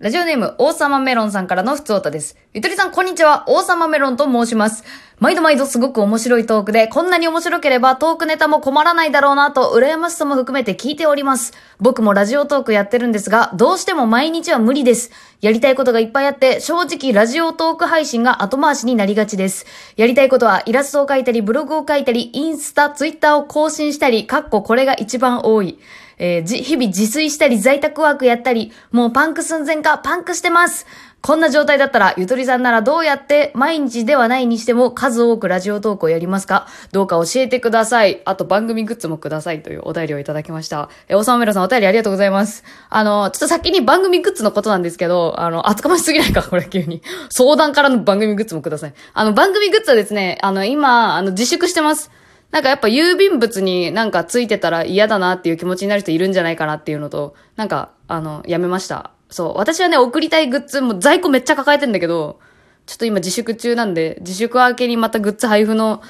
ラジオネーム、王様メロンさんからの普通歌です。ゆとりさん、こんにちは。王様メロンと申します。毎度毎度すごく面白いトークで、こんなに面白ければトークネタも困らないだろうなと、羨ましさも含めて聞いております。僕もラジオトークやってるんですが、どうしても毎日は無理です。やりたいことがいっぱいあって、正直ラジオトーク配信が後回しになりがちです。やりたいことは、イラストを描いたり、ブログを書いたり、インスタ、ツイッターを更新したり、かっここれが一番多い。えーじ、日々自炊したり在宅ワークやったり、もうパンク寸前かパンクしてます。こんな状態だったら、ゆとりさんならどうやって毎日ではないにしても数多くラジオトークをやりますか？どうか教えてください。あと番組グッズもくださいというお便りをいただきました。えー、おさまめろさんお便りありがとうございます。あの、ちょっと先に番組グッズのことなんですけど、あの、厚かましすぎないか？これ急に。相談からの番組グッズもください。あの、番組グッズはですね、あの、今、あの、自粛してます。なんかやっぱ郵便物になんかついてたら嫌だなっていう気持ちになる人いるんじゃないかなっていうのと、なんか、あの、やめました。そう。私はね、送りたいグッズも在庫めっちゃ抱えてんだけど、ちょっと今自粛中なんで、自粛明けにまたグッズ配布の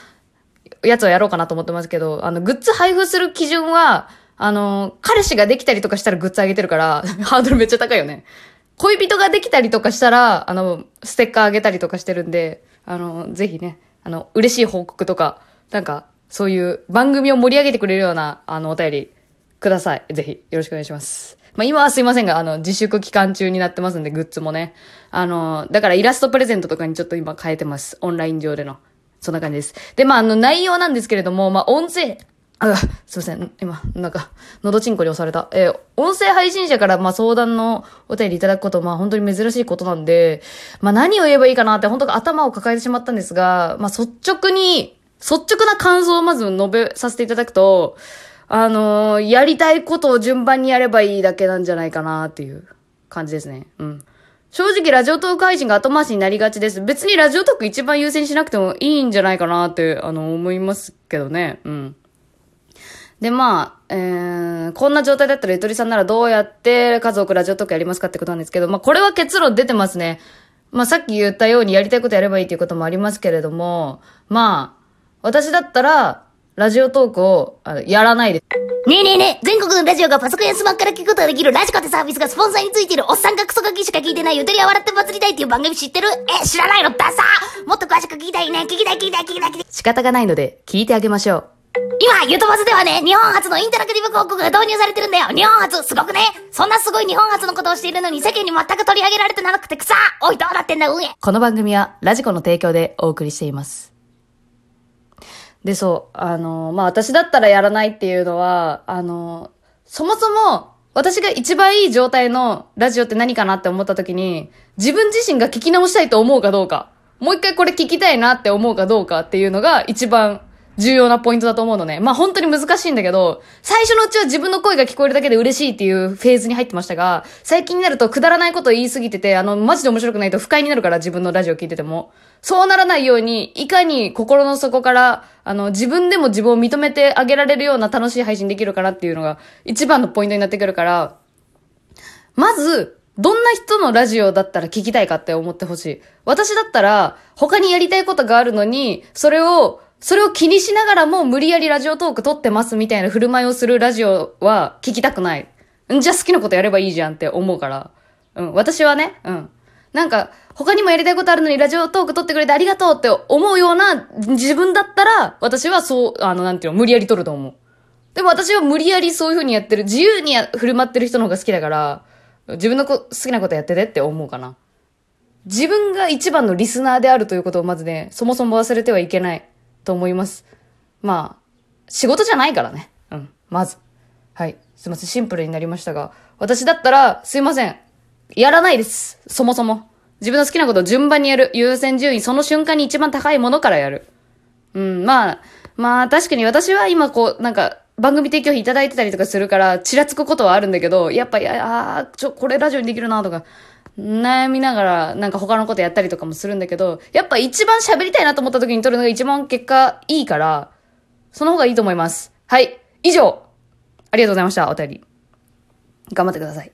やつをやろうかなと思ってますけど、あの、グッズ配布する基準は、あの、彼氏ができたりとかしたらグッズあげてるから、ハードルめっちゃ高いよね。恋人ができたりとかしたら、あの、ステッカーあげたりとかしてるんで、あの、ぜひね、あの、嬉しい報告とか、なんか、そういう番組を盛り上げてくれるような、あの、お便りください。ぜひ、よろしくお願いします。まあ、今はすいませんが、あの、自粛期間中になってますんで、グッズもね。あの、だからイラストプレゼントとかにちょっと今変えてます。オンライン上での。そんな感じです。で、まあ、あの、内容なんですけれども、まあ、音声、あ、すいません。今、なんか、喉チンコに押された。えー音声配信者から、まあ、相談のお便りいただくこと、まあ、本当に珍しいことなんで、まあ、何を言えばいいかなって、本当頭を抱えてしまったんですが、まあ、率直に、率直な感想をまず述べさせていただくと、あのーやりたいことを順番にやればいいだけなんじゃないかなっていう感じですね。うん。正直ラジオトーク配信が後回しになりがちです。別にラジオトーク一番優先しなくてもいいんじゃないかなって、あの、思いますけどね。うん。で、まあ、えー、こんな状態だったらゆとりさんならどうやって数多くラジオトークやりますかってことなんですけど、まあ、これは結論出てますね。まあ、さっき言ったようにやりたいことやればいいっていうこともありますけれども、まあ、私だったら、ラジオトークをあのやらないです。ねえねえねえ、全国のラジオがパソコンやスマホから聞くことができるラジコってサービスがスポンサーについてるおっさんがクソガキしか聞いてないゆとりは笑って祭りたいっていう番組知ってる？え、知らないの？ダサもっと詳しく聞きたいね。聞きたい聞きたい聞きたい聞きたい。仕方がないので、聞いてあげましょう。今、ゆとバズではね、日本初のインタラクティブ広告が導入されてるんだよ。日本初、すごくねそんなすごい日本初のことをしているのに世間に全く取り上げられてなくてくさおい、どうなってんだ、うえ。この番組はラジコの提供でお送りしています。で、そう、あの、まあ、私だったらやらないっていうのは、あの、そもそも、私が一番いい状態のラジオって何かなって思った時に、自分自身が聞き直したいと思うかどうか、もう一回これ聞きたいなって思うかどうかっていうのが一番重要なポイントだと思うのね。まあ本当に難しいんだけど、最初のうちは自分の声が聞こえるだけで嬉しいっていうフェーズに入ってましたが、最近になるとくだらないこと言いすぎてて、あの、マジで面白くないと不快になるから自分のラジオ聞いてても。そうならないように、いかに心の底から、あの、自分でも自分を認めてあげられるような楽しい配信できるかなっていうのが一番のポイントになってくるから、まず、どんな人のラジオだったら聞きたいかって思ってほしい。私だったら、他にやりたいことがあるのに、それを、それを気にしながらも無理やりラジオトーク撮ってますみたいな振る舞いをするラジオは聞きたくない。んじゃあ好きなことやればいいじゃんって思うから。うん、私はね、うん。なんか、他にもやりたいことあるのにラジオトーク撮ってくれてありがとうって思うような自分だったら、私はそう、あの、なんていうの、無理やり撮ると思う。でも私は無理やりそういう風にやってる、自由に振る舞ってる人の方が好きだから、自分の好きなことやっててって思うかな。自分が一番のリスナーであるということをまずね、そもそも忘れてはいけないと思います。まあ、仕事じゃないからね。うん、まず。はい。すいません、シンプルになりましたが、私だったら、すいません。やらないです。そもそも。自分の好きなことを順番にやる。優先順位、その瞬間に一番高いものからやる。うん、まあ、まあ確かに私は今こう、なんか、番組提供費いただいてたりとかするから、ちらつくことはあるんだけど、やっぱ、いや、あちょ、これラジオにできるなとか、悩みながら、なんか他のことやったりとかもするんだけど、やっぱ一番喋りたいなと思った時に撮るのが一番結果いいから、その方がいいと思います。はい。以上。ありがとうございました。お便り。頑張ってください。